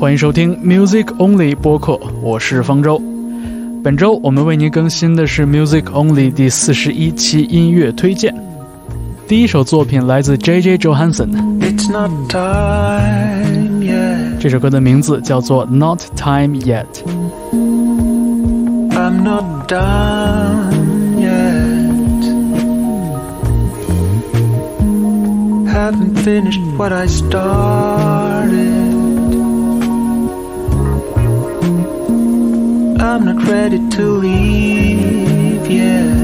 欢迎收听 Music Only 播客，我是方舟。本周我们为您更新的是 Music Only 第四十一期音乐推荐。第一首作品来自 J.J. Johansson，这首歌的名字叫做 Not Time Yet。I'm not done yet. Haven't finished what I started. I'm not ready to leave yet.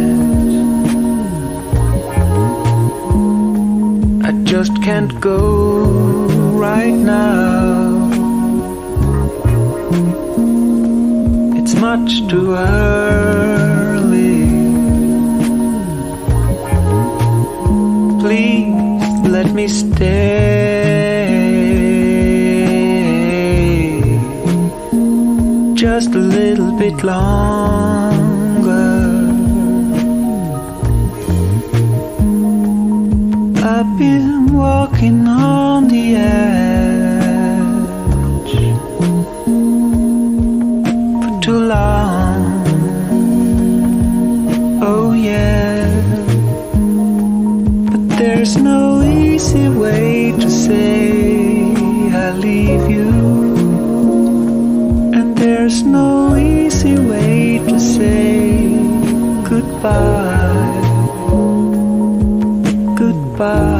I just can't go right now. It's much too early. Please let me stay. Just a little bit longer. I've been walking on the edge for too long. Oh, yeah. But there's no easy way to say easy way to say goodbye. Goodbye.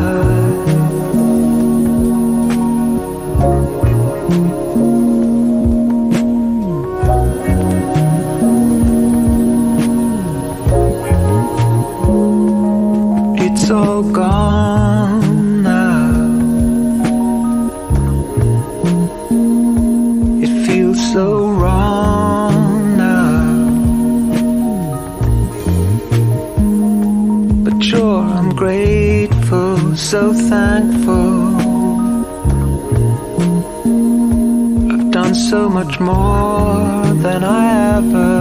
So much more than I ever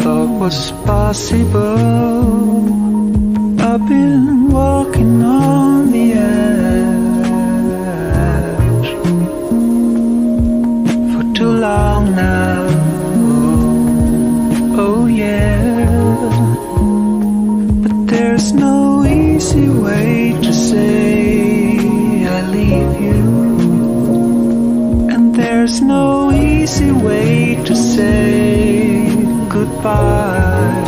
thought was possible. I've been walking on the edge for too long now. Oh, yeah. But there's no easy way to say I leave you. And there's no easy way to say goodbye.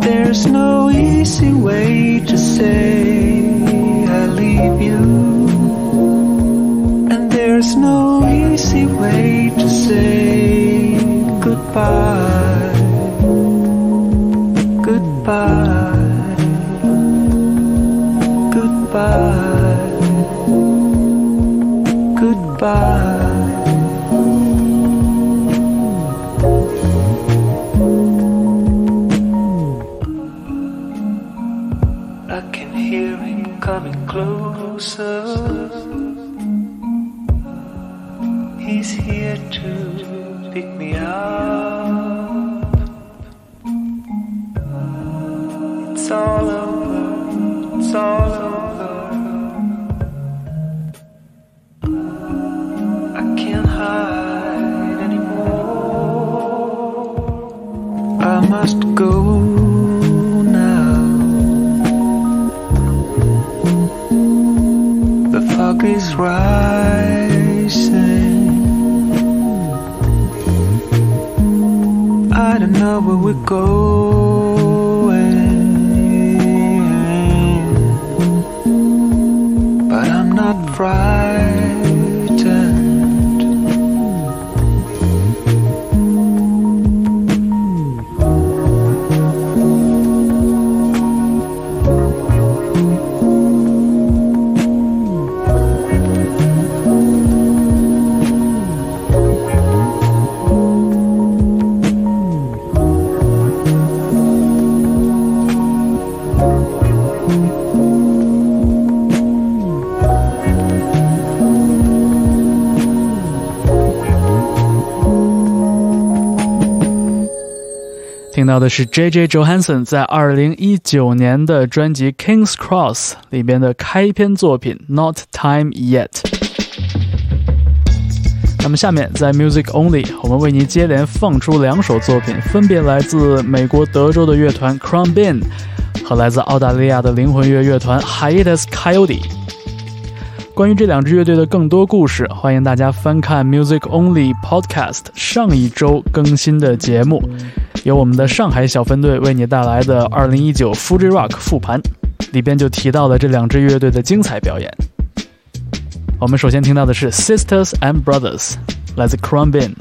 There's no easy way to say I leave you. And there's no easy way to say goodbye. Goodbye. Goodbye. Goodbye. Closer. He's here to pick me up. It's all over. It's all is rising. I don't know where we're going, 听到的是 J.J. Johansson 在二零一九年的专辑《King's Cross》里边的开篇作品《Not Time Yet》。那么下面在 Music Only，我们为您接连放出两首作品，分别来自美国德州的乐团 Crumbin 和来自澳大利亚的灵魂乐乐团 Hiatus Coyote。关于这两支乐队的更多故事，欢迎大家翻看 Music Only Podcast 上一周更新的节目，由我们的上海小分队为你带来的2019 Fuji Rock 复盘，里边就提到了这两支乐队的精彩表演。我们首先听到的是 Sisters and Brothers，来自 Crumbin。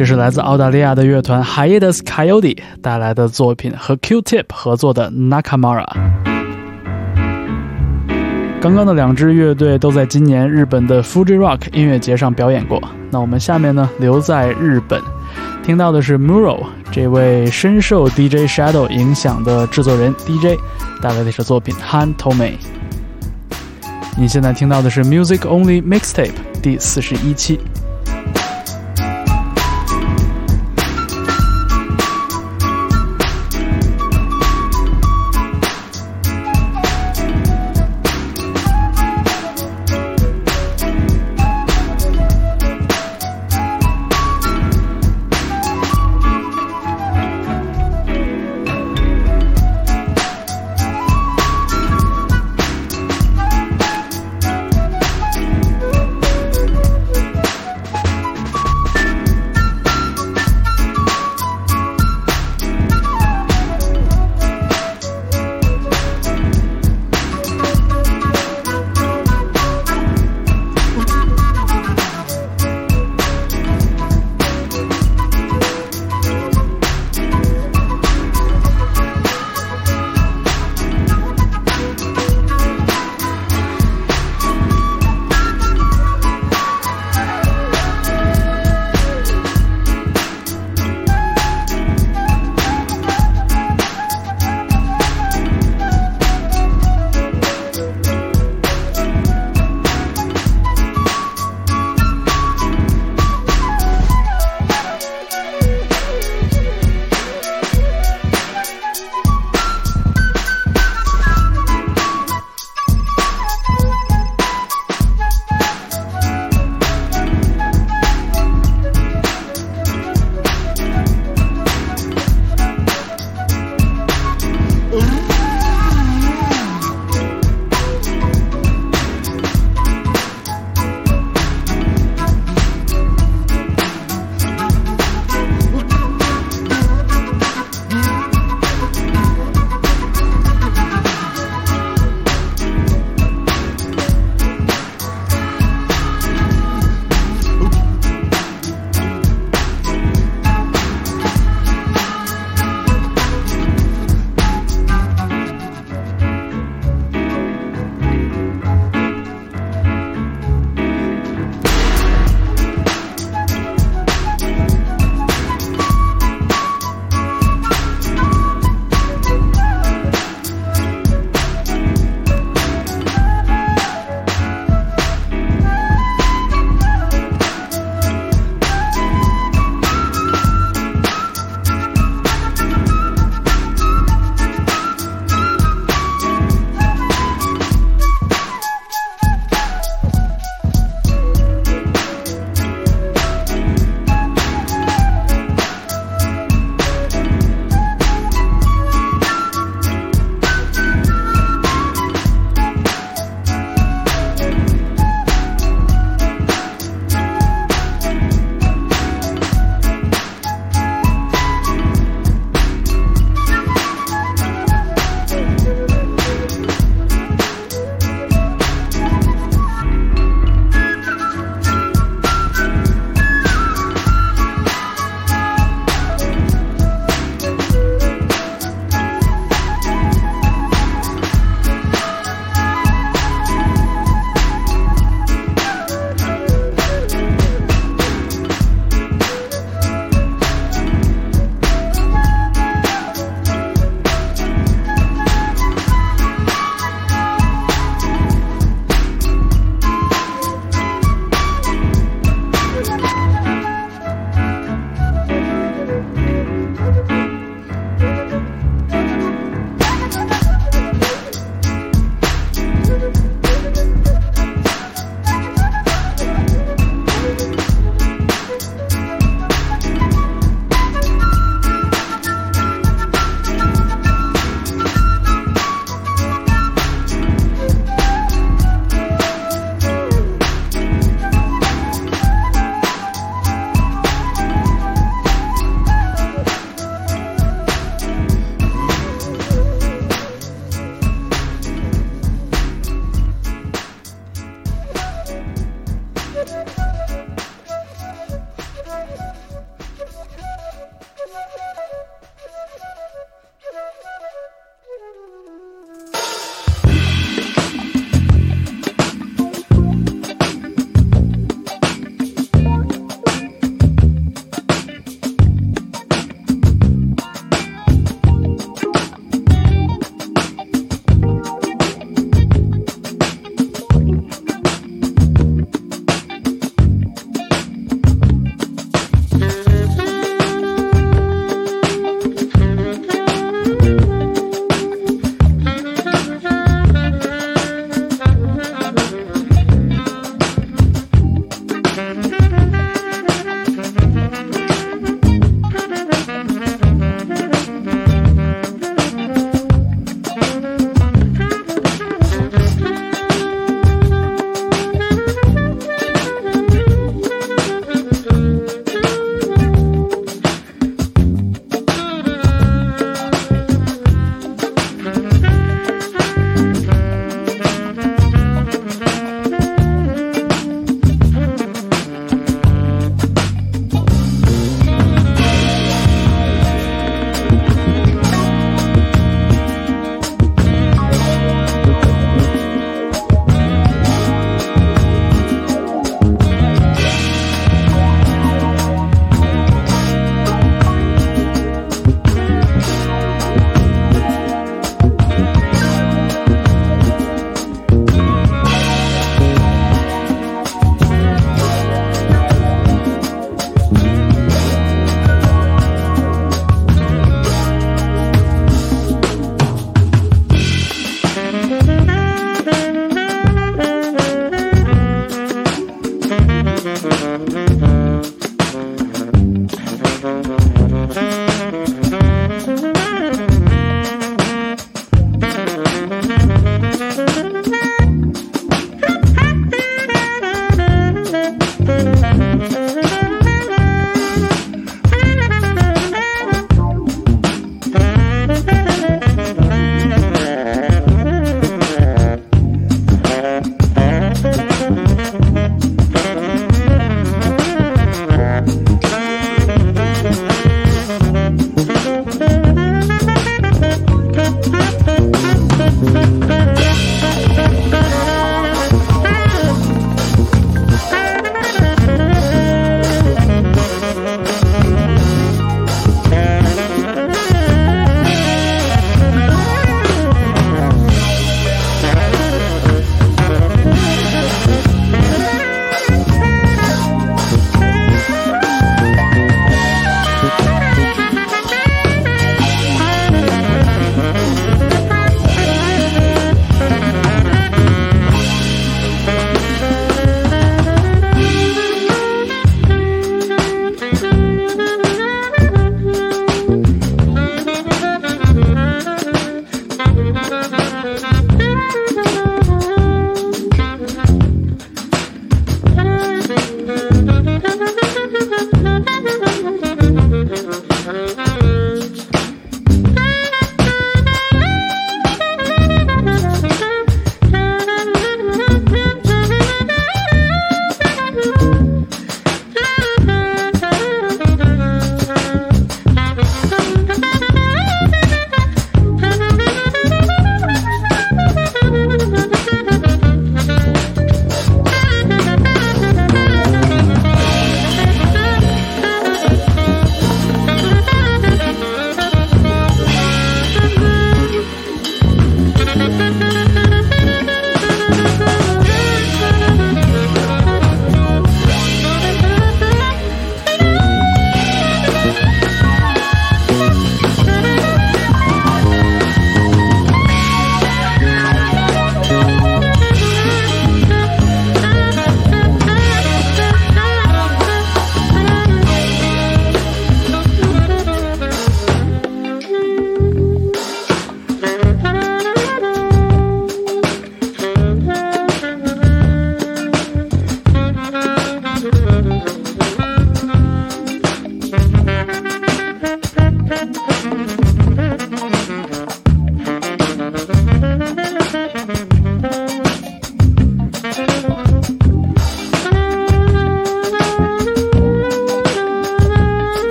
这是来自澳大利亚的乐团 Hiatus Coyote 带来的作品，和 Q-Tip 合作的 Nakamura。刚刚的两支乐队都在今年日本的 Fuji Rock 音乐节上表演过。那我们下面呢，留在日本，听到的是 Muro 这位深受 DJ Shadow 影响的制作人 DJ 带来的是首作品 Han Tome。你现在听到的是 Music Only Mixtape 第四十一期。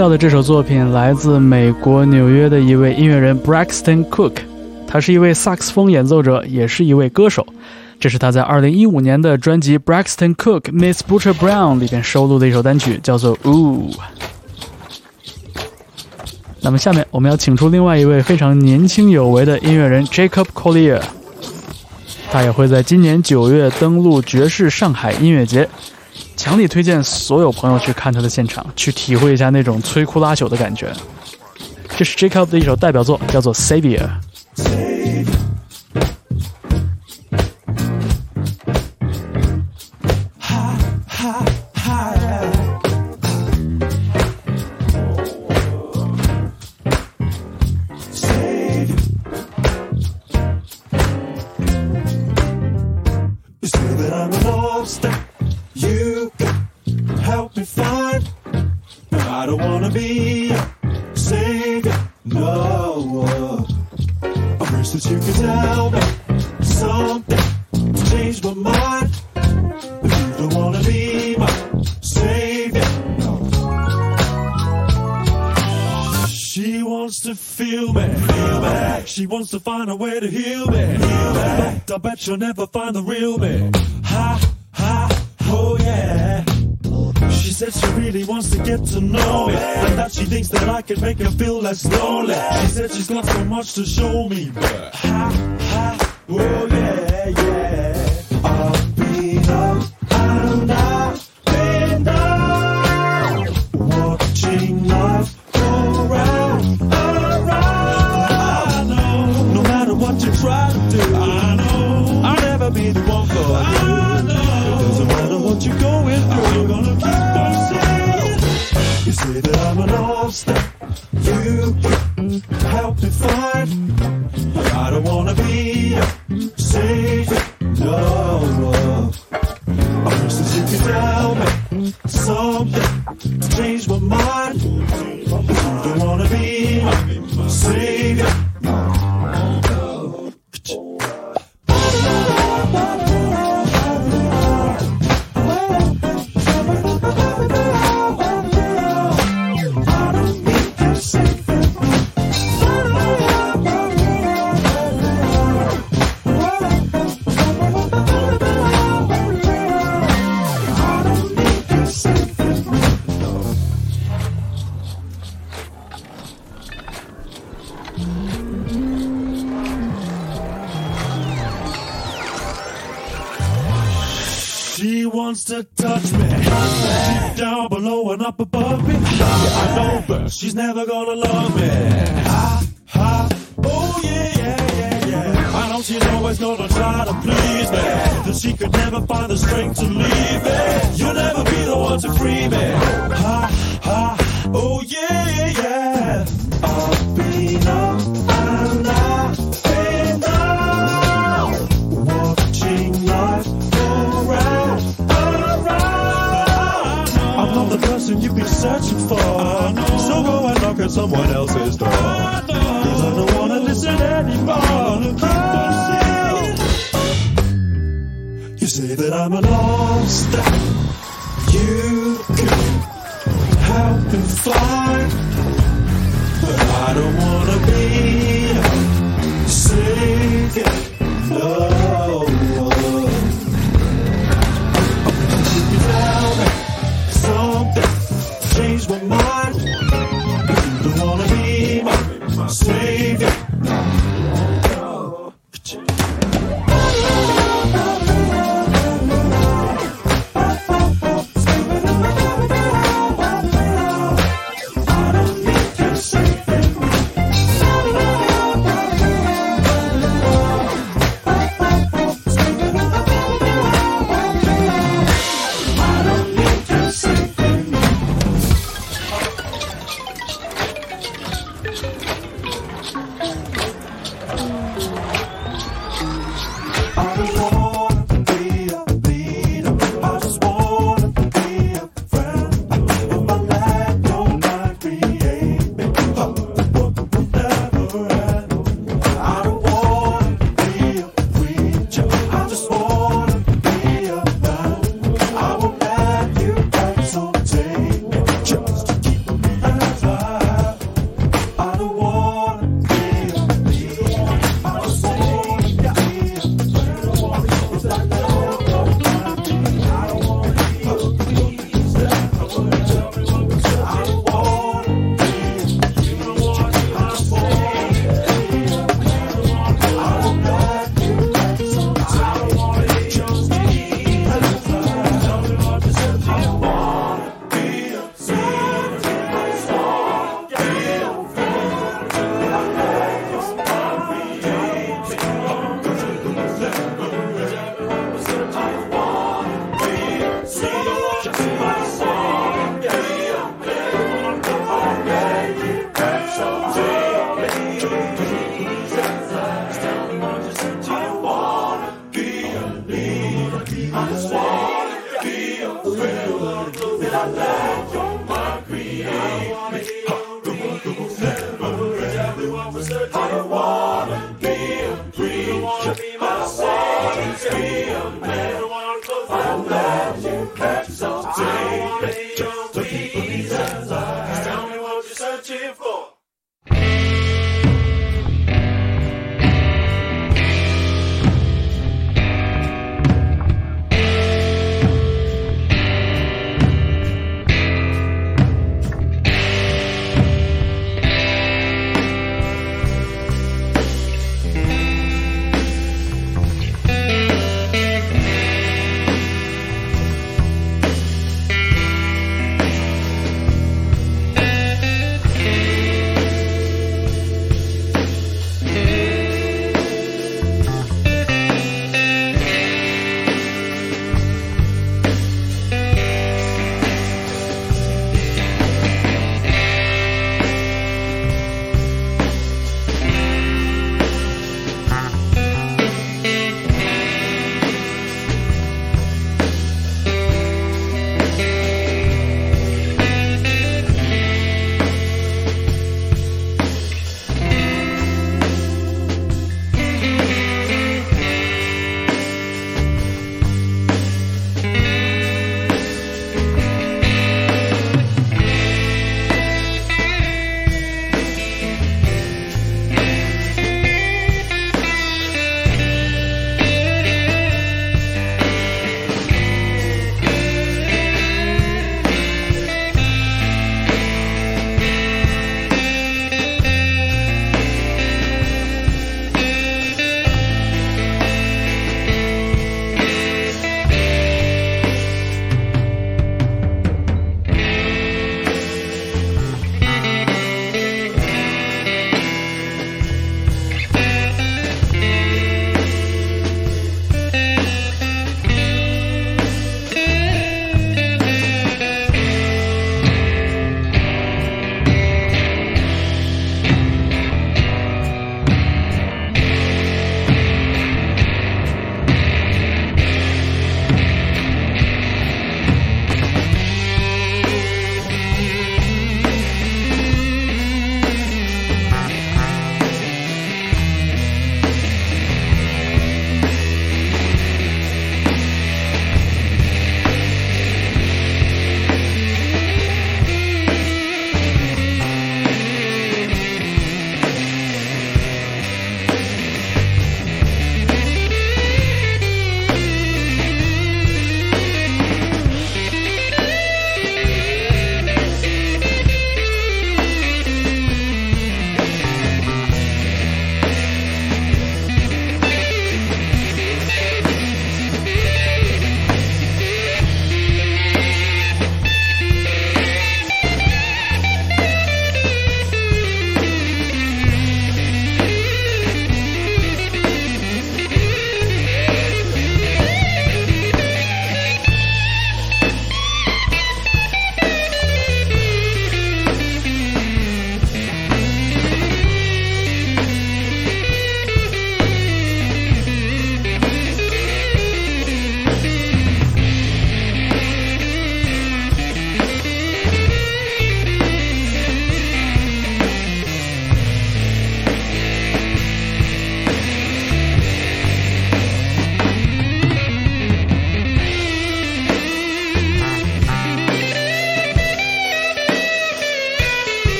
到的这首作品来自美国纽约的一位音乐人 Braxton Cook，他是一位萨克斯风演奏者，也是一位歌手。这是他在2015年的专辑《Braxton Cook Miss Butcher Brown》里边收录的一首单曲，叫做《Ooh》。那么下面我们要请出另外一位非常年轻有为的音乐人 Jacob Collier，他也会在今年九月登陆爵士上海音乐节。强力推荐所有朋友去看他的现场，去体会一下那种摧枯拉朽的感觉。这是 Jacob 的一首代表作，叫做《Savior》。Wants to feel me, feel me. She wants to find a way to heal me, heal me. I bet she'll never find the real me. Ha, ha, oh yeah. She said she really wants to get to know me, and that she thinks that I can make her feel less lonely. She said she's got so much to show me, but ha, ha, oh yeah. You say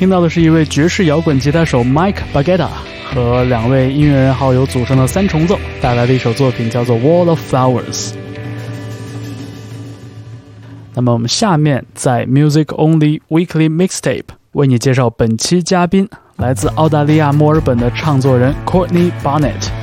听到的是一位爵士摇滚吉他手 Mike Bagetta 和两位音乐人好友组成的三重奏带来的一首作品，叫做《Wall of Flowers》。那么我们下面在 Music Only Weekly Mixtape 为你介绍本期嘉宾，来自澳大利亚墨尔本的唱作人 Courtney Barnett。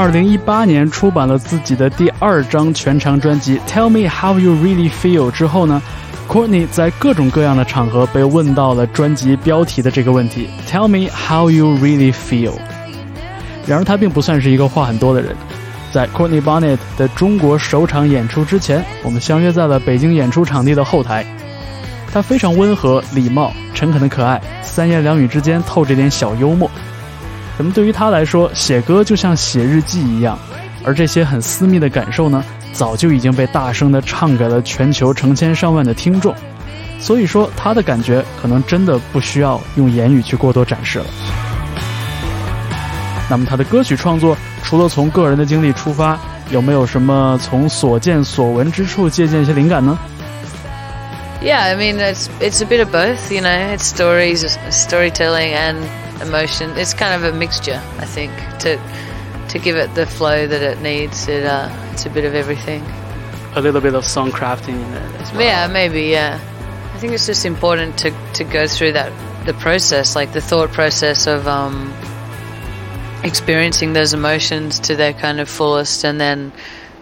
二零一八年出版了自己的第二张全长专辑《Tell Me How You Really Feel》之后呢，Courtney 在各种各样的场合被问到了专辑标题的这个问题：“Tell me how you really feel。”然而他并不算是一个话很多的人。在 Courtney Barnett 的中国首场演出之前，我们相约在了北京演出场地的后台。他非常温和、礼貌、诚恳的可爱，三言两语之间透着点小幽默。可能对于他来说，写歌就像写日记一样，而这些很私密的感受呢，早就已经被大声的唱给了全球成千上万的听众。所以说，他的感觉可能真的不需要用言语去过多展示了。那么，他的歌曲创作除了从个人的经历出发，有没有什么从所见所闻之处借鉴一些灵感呢？Yeah, I mean it's it's a bit of both. You know, it's stories, storytelling, and emotion. It's kind of a mixture, I think, to to give it the flow that it needs. It uh, it's a bit of everything. A little bit of song crafting in it as well. Yeah, maybe. Yeah, I think it's just important to to go through that the process, like the thought process of um, experiencing those emotions to their kind of fullest, and then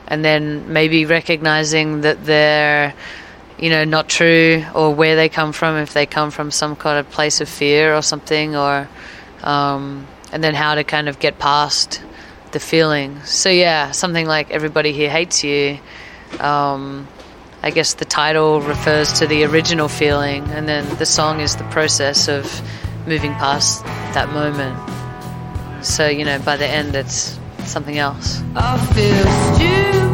and then maybe recognizing that they're you know, not true or where they come from, if they come from some kind of place of fear or something, or, um, and then how to kind of get past the feeling. So, yeah, something like Everybody Here Hates You. Um, I guess the title refers to the original feeling, and then the song is the process of moving past that moment. So, you know, by the end, it's something else. I feel stupid.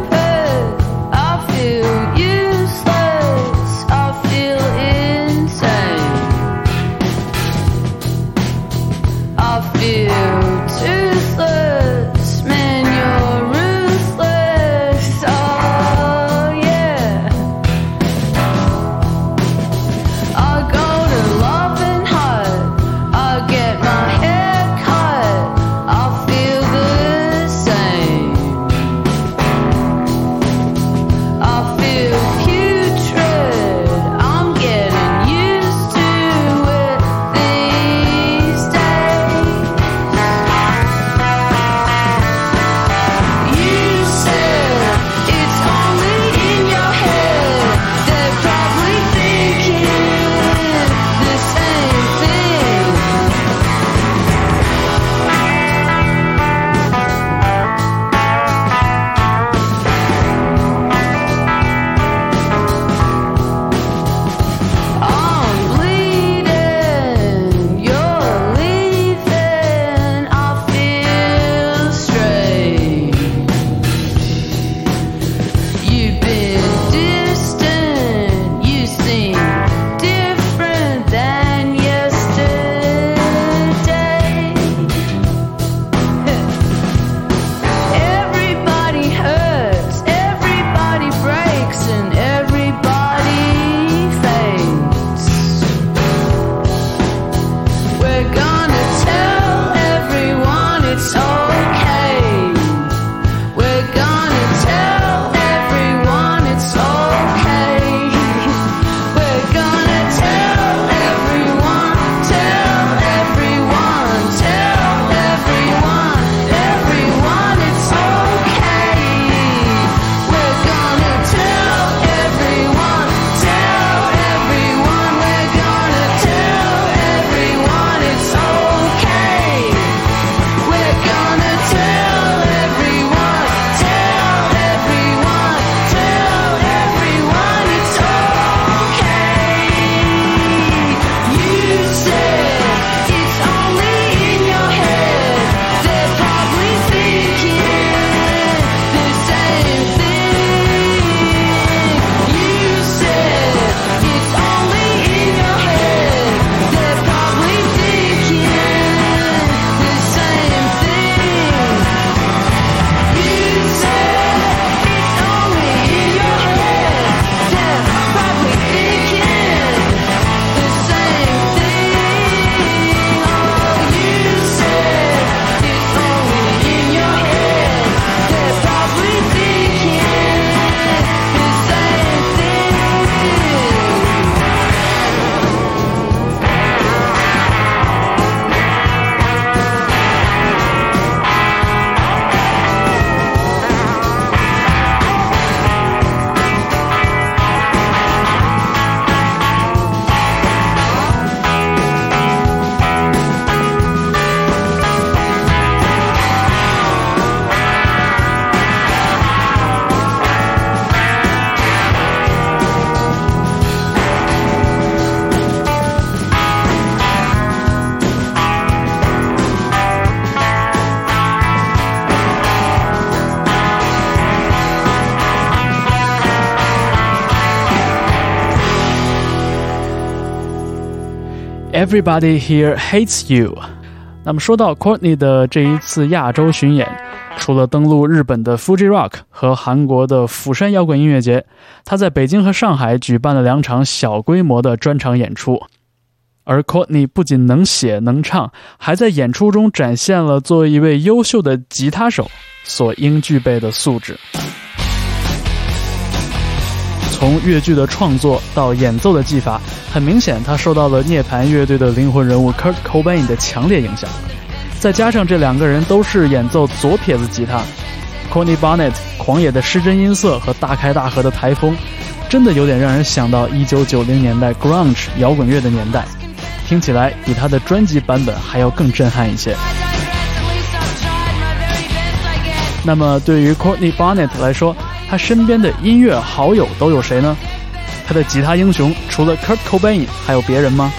Everybody Here Hates You。那么说到 Courtney 的这一次亚洲巡演，除了登陆日本的 Fuji Rock 和韩国的釜山摇滚音乐节，他在北京和上海举办了两场小规模的专场演出。而 Courtney 不仅能写能唱，还在演出中展现了作为一位优秀的吉他手所应具备的素质。从乐剧的创作到演奏的技法，很明显他受到了涅槃乐队的灵魂人物 Kurt Cobain 的强烈影响。再加上这两个人都是演奏左撇子吉他，Courtney Barnett 狂野的失真音色和大开大合的台风，真的有点让人想到1990年代 grunge 摇滚乐的年代。听起来比他的专辑版本还要更震撼一些。那么对于 Courtney Barnett 来说，他身边的音乐好友都有谁呢？他的吉他英雄除了 Kurt Cobain 还有别人吗？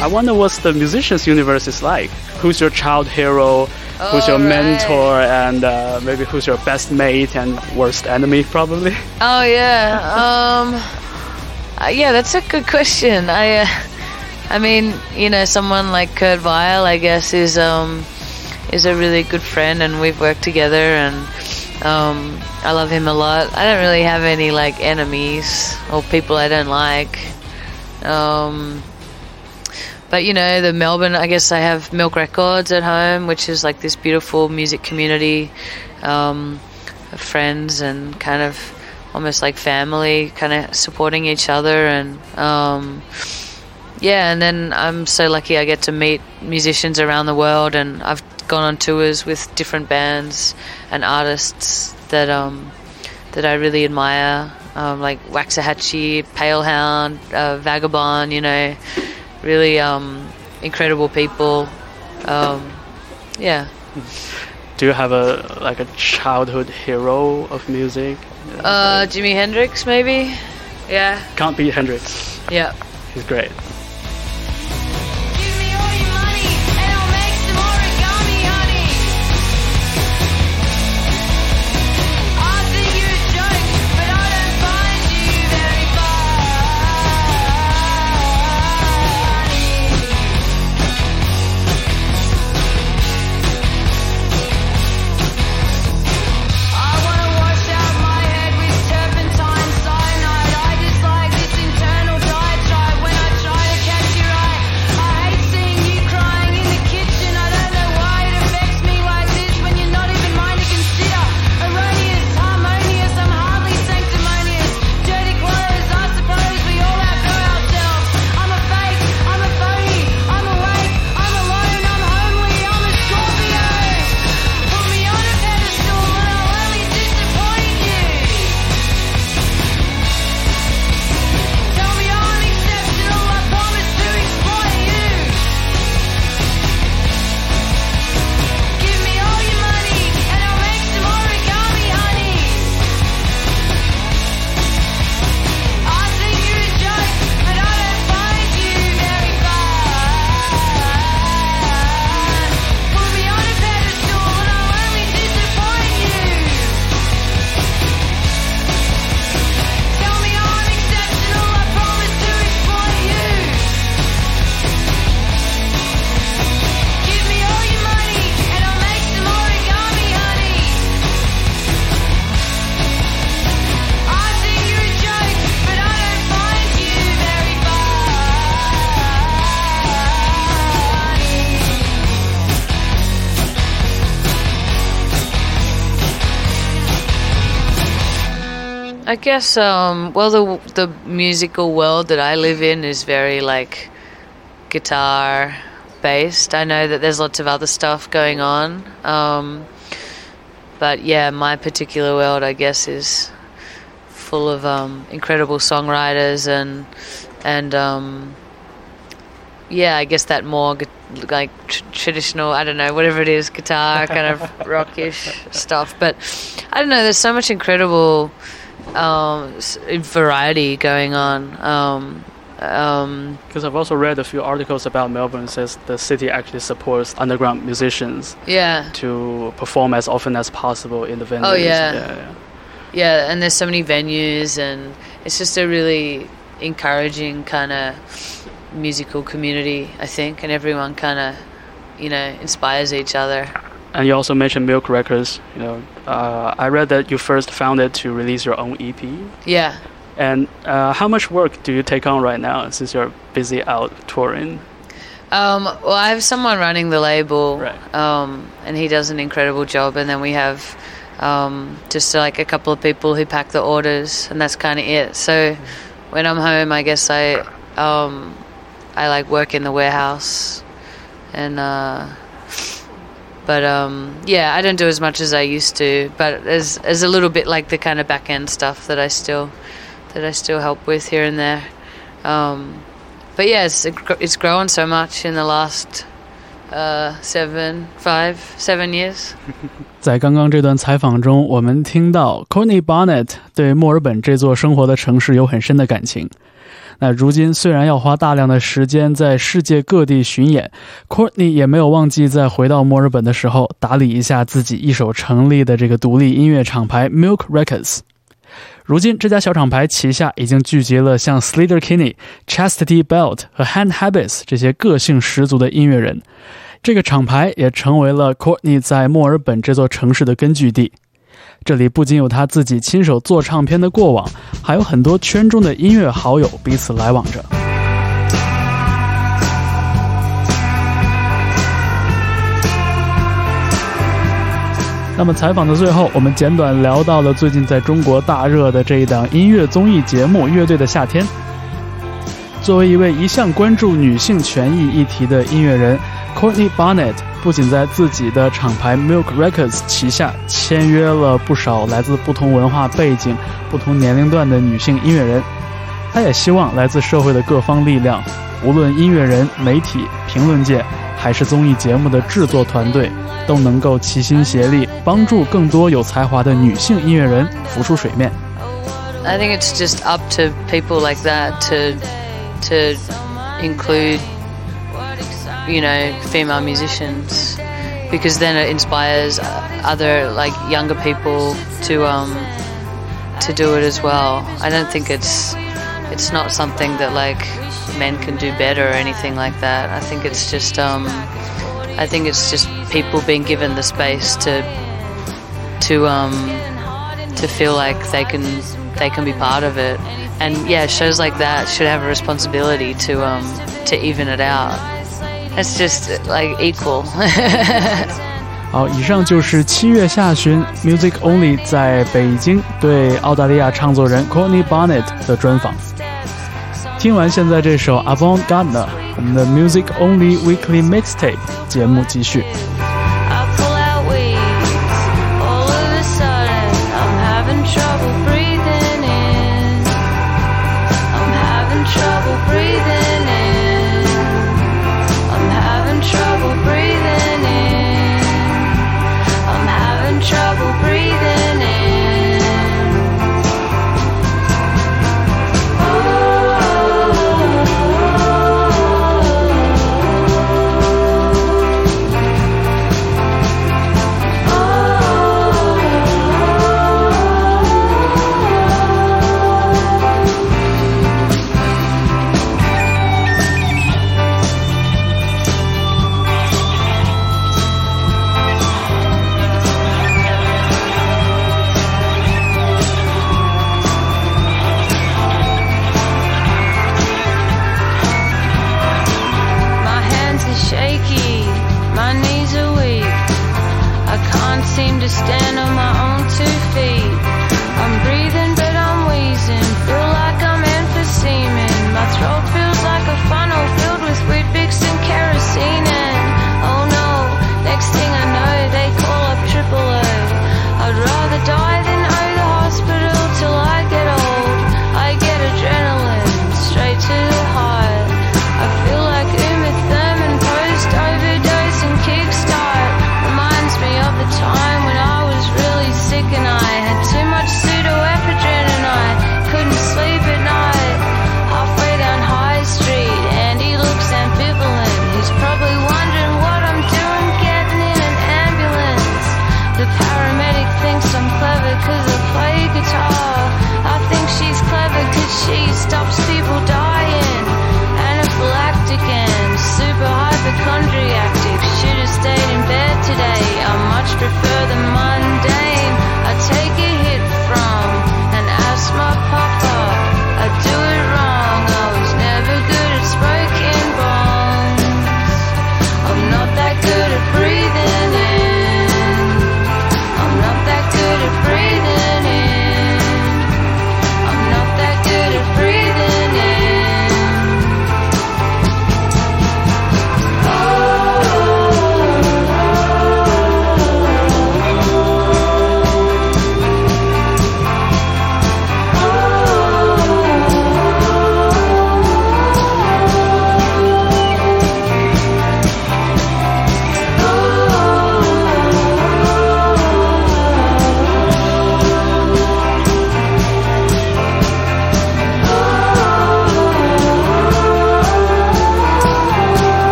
I wonder what the musicians universe is like. Who's your child hero? Who's your Oh, right. mentor? And uh, maybe who's your best mate and worst enemy? Probably. Oh yeah. Um. uh, yeah, that's a good question. I. Uh, I mean, you know, someone like Kurt Vile, I guess, is um, is a really good friend, and we've worked together, and um, I love him a lot. I don't really have any like enemies or people I don't like. Um, but you know, the Melbourne, I guess I have Milk Records at home, which is like this beautiful music community um, of friends and kind of almost like family, kind of supporting each other. And um, yeah, and then I'm so lucky I get to meet musicians around the world, and I've gone on tours with different bands and artists that um, that I really admire, um, like Waxahatchee, Palehound, uh, Vagabon. You know, really um, incredible people. Um, yeah. Do you have a like a childhood hero of music? Uh, Jimi Hendrix, maybe. Yeah. Can't beat Hendrix. Yeah. He's great. I guess um well the the musical world that I live in is very like guitar based. I know that there's lots of other stuff going on. Um but yeah, my particular world I guess is full of um incredible songwriters and and um yeah, I guess that more like tr- traditional, I don't know, whatever it is, guitar kind of rockish stuff. But I don't know, there's so much incredible um, variety going on. Um, um, Because I've also read a few articles about Melbourne says the city actually supports underground musicians yeah, to perform as often as possible in the venues. Oh, yeah. yeah, yeah. yeah, and there's so many venues, and it's just a really encouraging kind of musical community, I think, and everyone kind of, you know, inspires each other. And you also mentioned Milk Records. You know, uh, I read that you first founded to release your own EP. Yeah. And uh, how much work do you take on right now since you're busy out touring? Um, well, I have someone running the label, Right. um, and he does an incredible job. And then we have um, just like a couple of people who pack the orders, and that's kind of it. So when I'm home, I guess I um, I like work in the warehouse, and uh, but um, yeah, I don't do as much as I used to. But there's there's a little bit like the kind of back end stuff that I still that I still help with here and there. Um, but yeah, it's, it's grown so much in the last uh, seven, five, seven years. 在刚刚这段采访中，我们听到 Courtney Barnett 对墨尔本这座生活的城市有很深的感情。 那如今虽然要花大量的时间在世界各地巡演，Courtney 也没有忘记在回到墨尔本的时候打理一下自己一手成立的这个独立音乐厂牌 Milk Records。如今，这家小厂牌旗下已经聚集了像 Slater Kinney、Chastity Belt 和 Hand Habits 这些个性十足的音乐人。这个厂牌也成为了 Courtney 在墨尔本这座城市的根据地。这里不仅有他自己亲手做唱片的过往，还有很多圈中的音乐好友彼此来往着。那么采访的最后，我们简短聊到了最近在中国大热的这一档音乐综艺节目《乐队的夏天》。作为一位一向关注女性权益议题的音乐人，Courtney Barnett 不仅在自己的厂牌 Milk Records 旗下签约了不少来自不同文化背景、不同年龄段的女性音乐人，她也希望来自社会的各方力量，无论音乐人、媒体、评论界，还是综艺节目的制作团队，都能够齐心协力，帮助更多有才华的女性音乐人浮出水面。I think it's just up to people like that to to include, you know, female musicians because then it inspires other like younger people to um to do it as well. I don't think it's it's not something that like men can do better or anything like that. I think it's just um I think it's just people being given the space to to um to feel like they can they can be part of it. And yeah, shows like that should have a responsibility to um to even it out. It's just like equal. 好，以上就是七月下旬 Music Only 在北京对澳大利亚唱作人 Courtney Barnett 的专访。听完现在这首 Avant Garde，我们的 Music Only Weekly Mixtape 节目继续。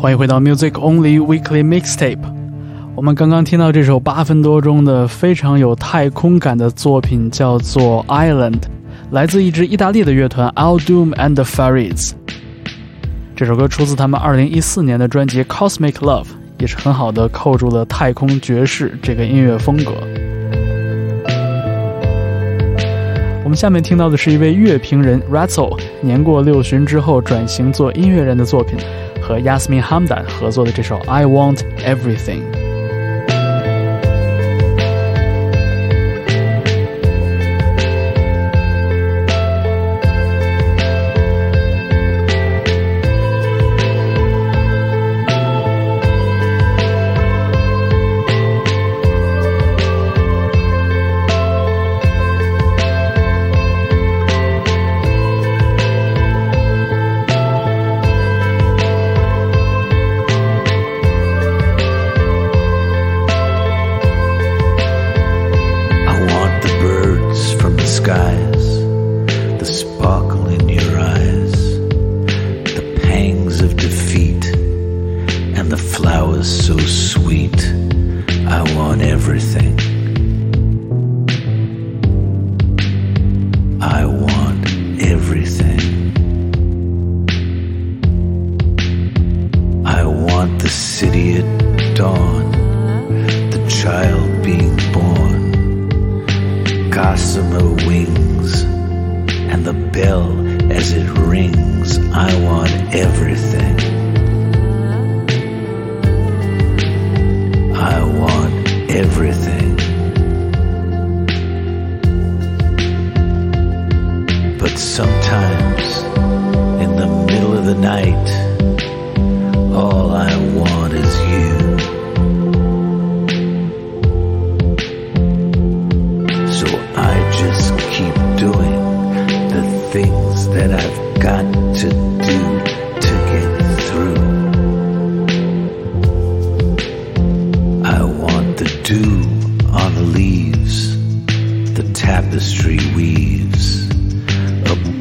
欢迎回到 Music Only Weekly Mixtape。我们刚刚听到这首八分多钟的非常有太空感的作品，叫做《Island》，来自一支意大利的乐团 Al Doom and the Fairies。这首歌出自他们2014年的专辑《Cosmic Love》，也是很好的扣住了太空爵士这个音乐风格。我们下面听到的是一位乐评人 Ratzel 年过六旬之后转型做音乐人的作品，和 Yasmine Hamdan 合作的这首《I Want Everything》。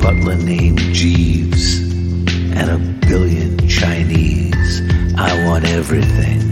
Butler named Jeeves, and a billion Chinese. I want everything.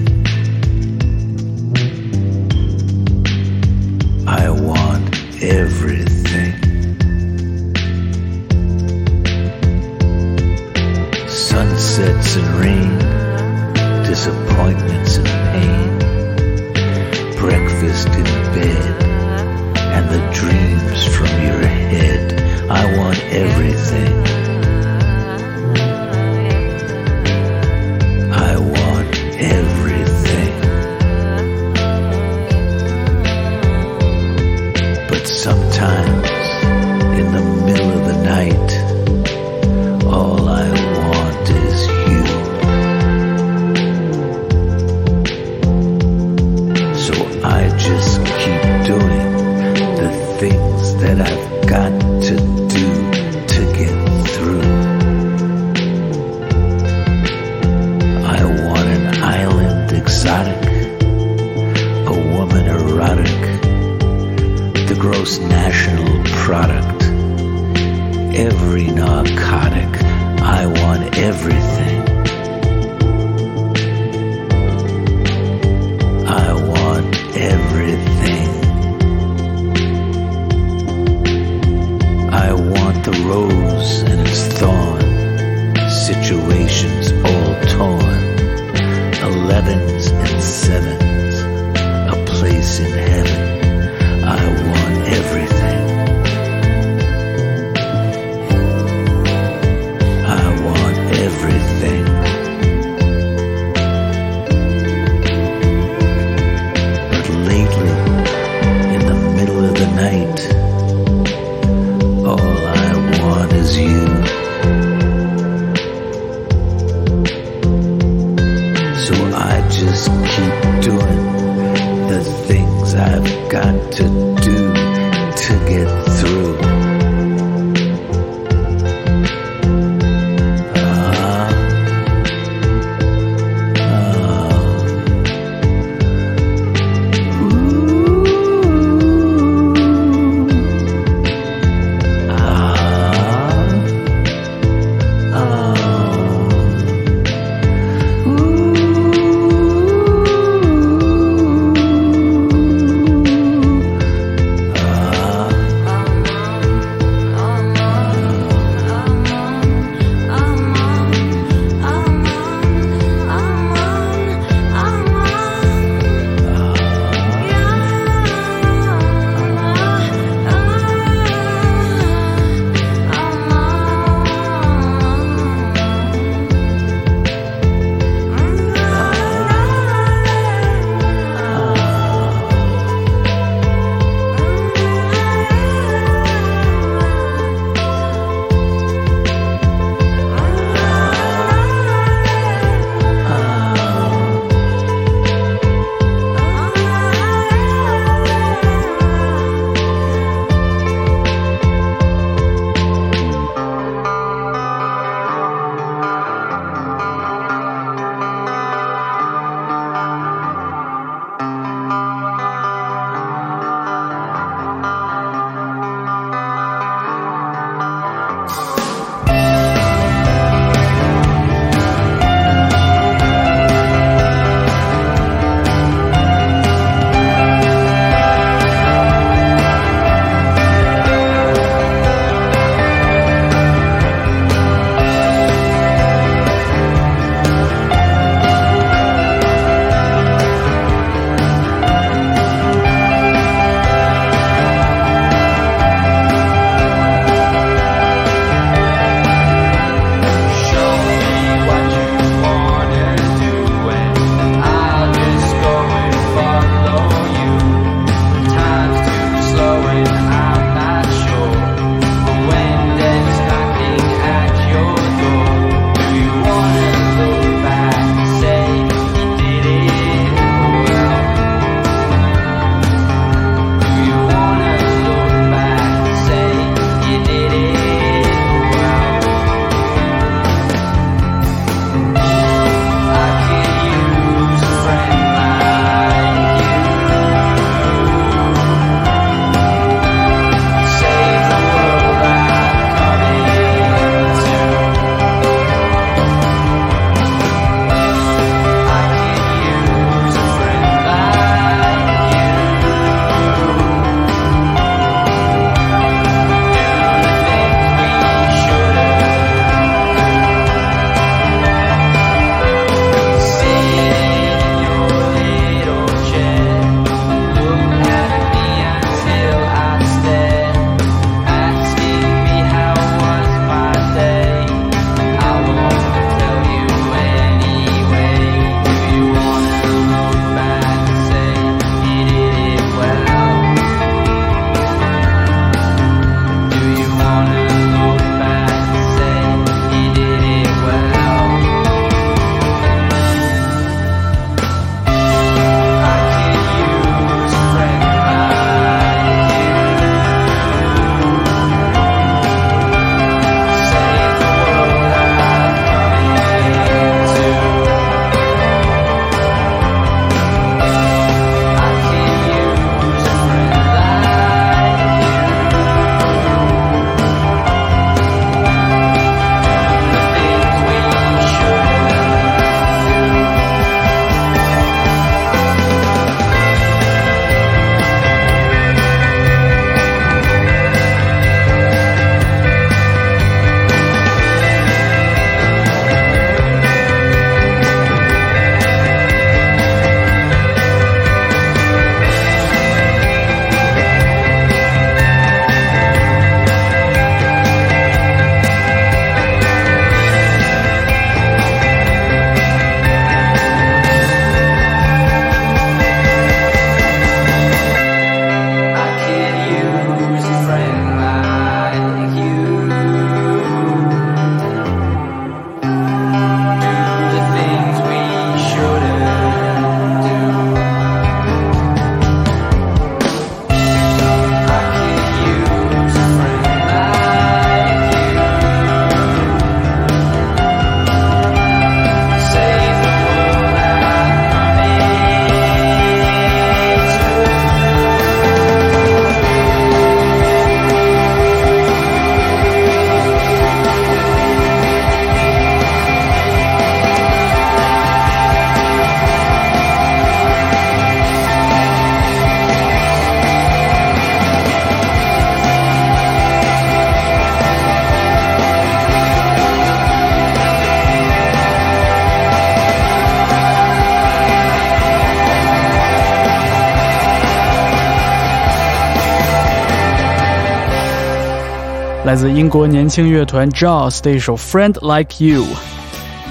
来自英国年轻乐团 Jaws 的一首《Friend Like You》。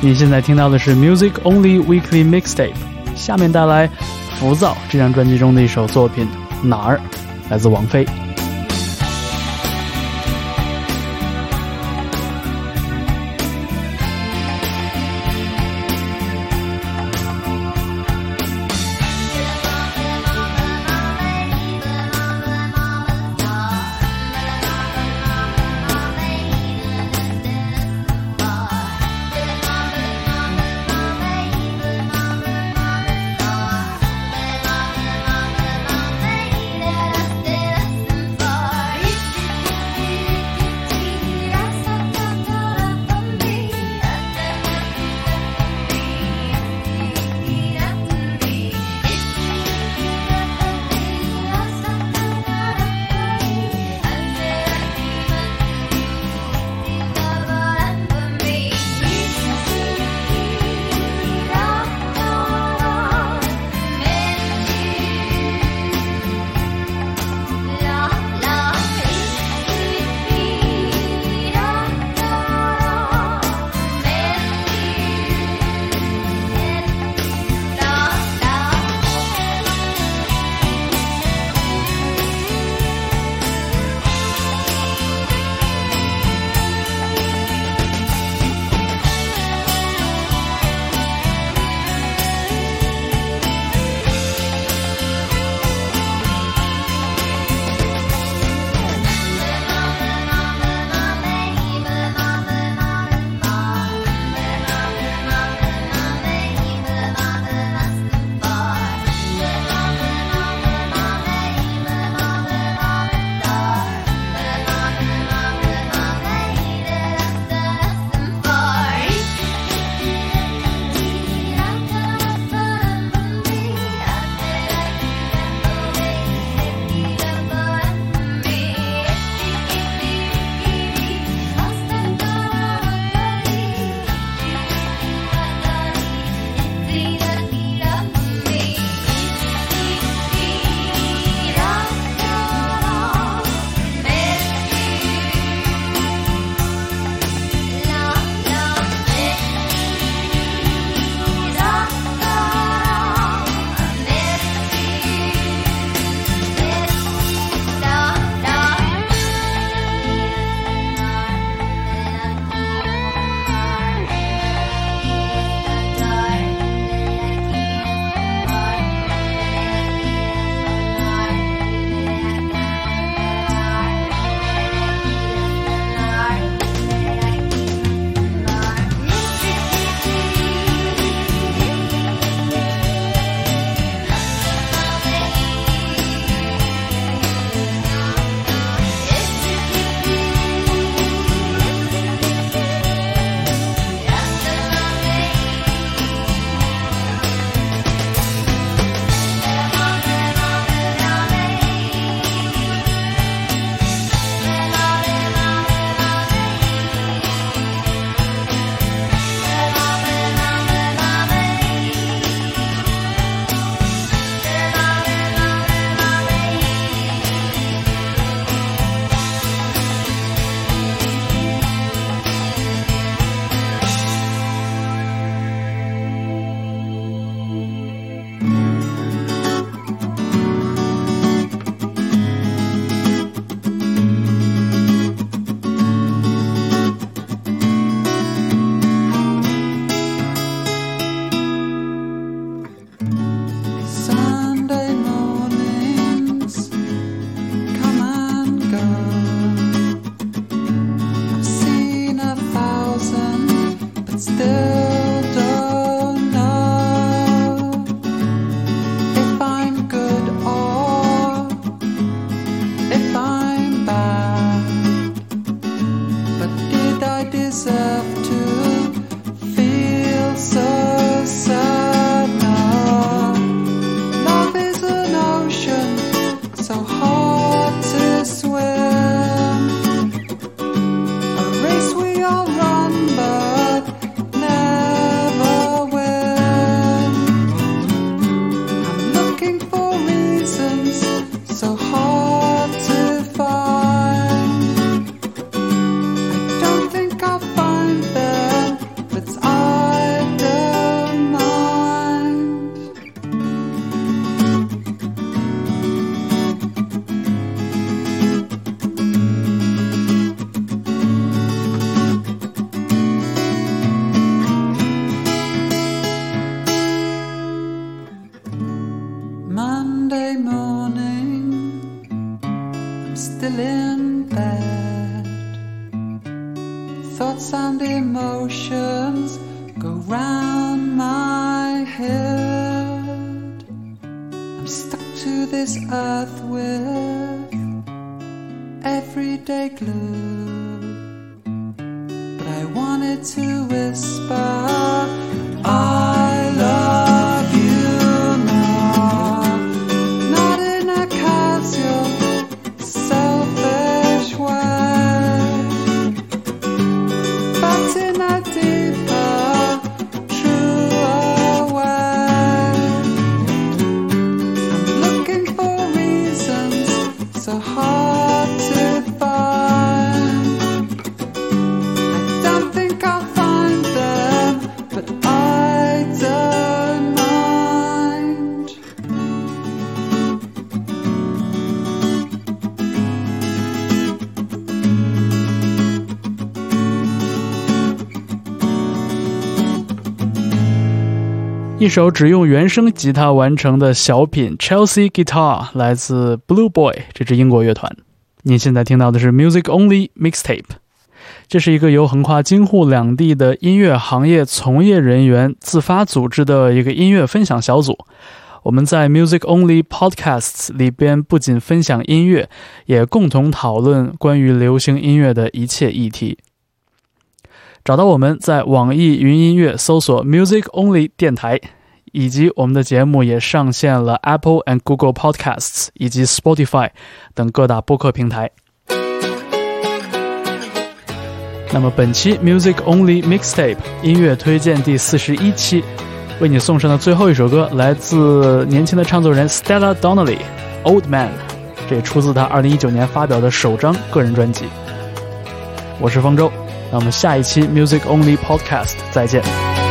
你现在听到的是 Music Only Weekly Mixtape，下面带来《浮躁》这张专辑中的一首作品《哪儿》，来自王菲。morning, I'm still in bed. Thoughts and emotions go round my head. I'm stuck to this earth with everyday glue. But I wanted to whisper. 一首只用原声吉他完成的小品《Chelsea Guitar》来自 Blue Boy 这支英国乐团。您现在听到的是 Music Only Mixtape，这是一个由横跨京沪两地的音乐行业从业人员自发组织的一个音乐分享小组。我们在 Music Only Podcasts 里边不仅分享音乐，也共同讨论关于流行音乐的一切议题。找到我们在网易云音乐搜索 Music Only 电台，以及我们的节目也上线了 Apple and Google Podcasts 以及 Spotify 等各大播客平台。那么本期 Music Only Mixtape 音乐推荐第四十一期，为你送上的最后一首歌来自年轻的唱作人 Stella Donnelly，《Old Man》，这也出自他二零一九年发表的首张个人专辑。我是方舟。那我们下一期 Music Only Podcast 再见。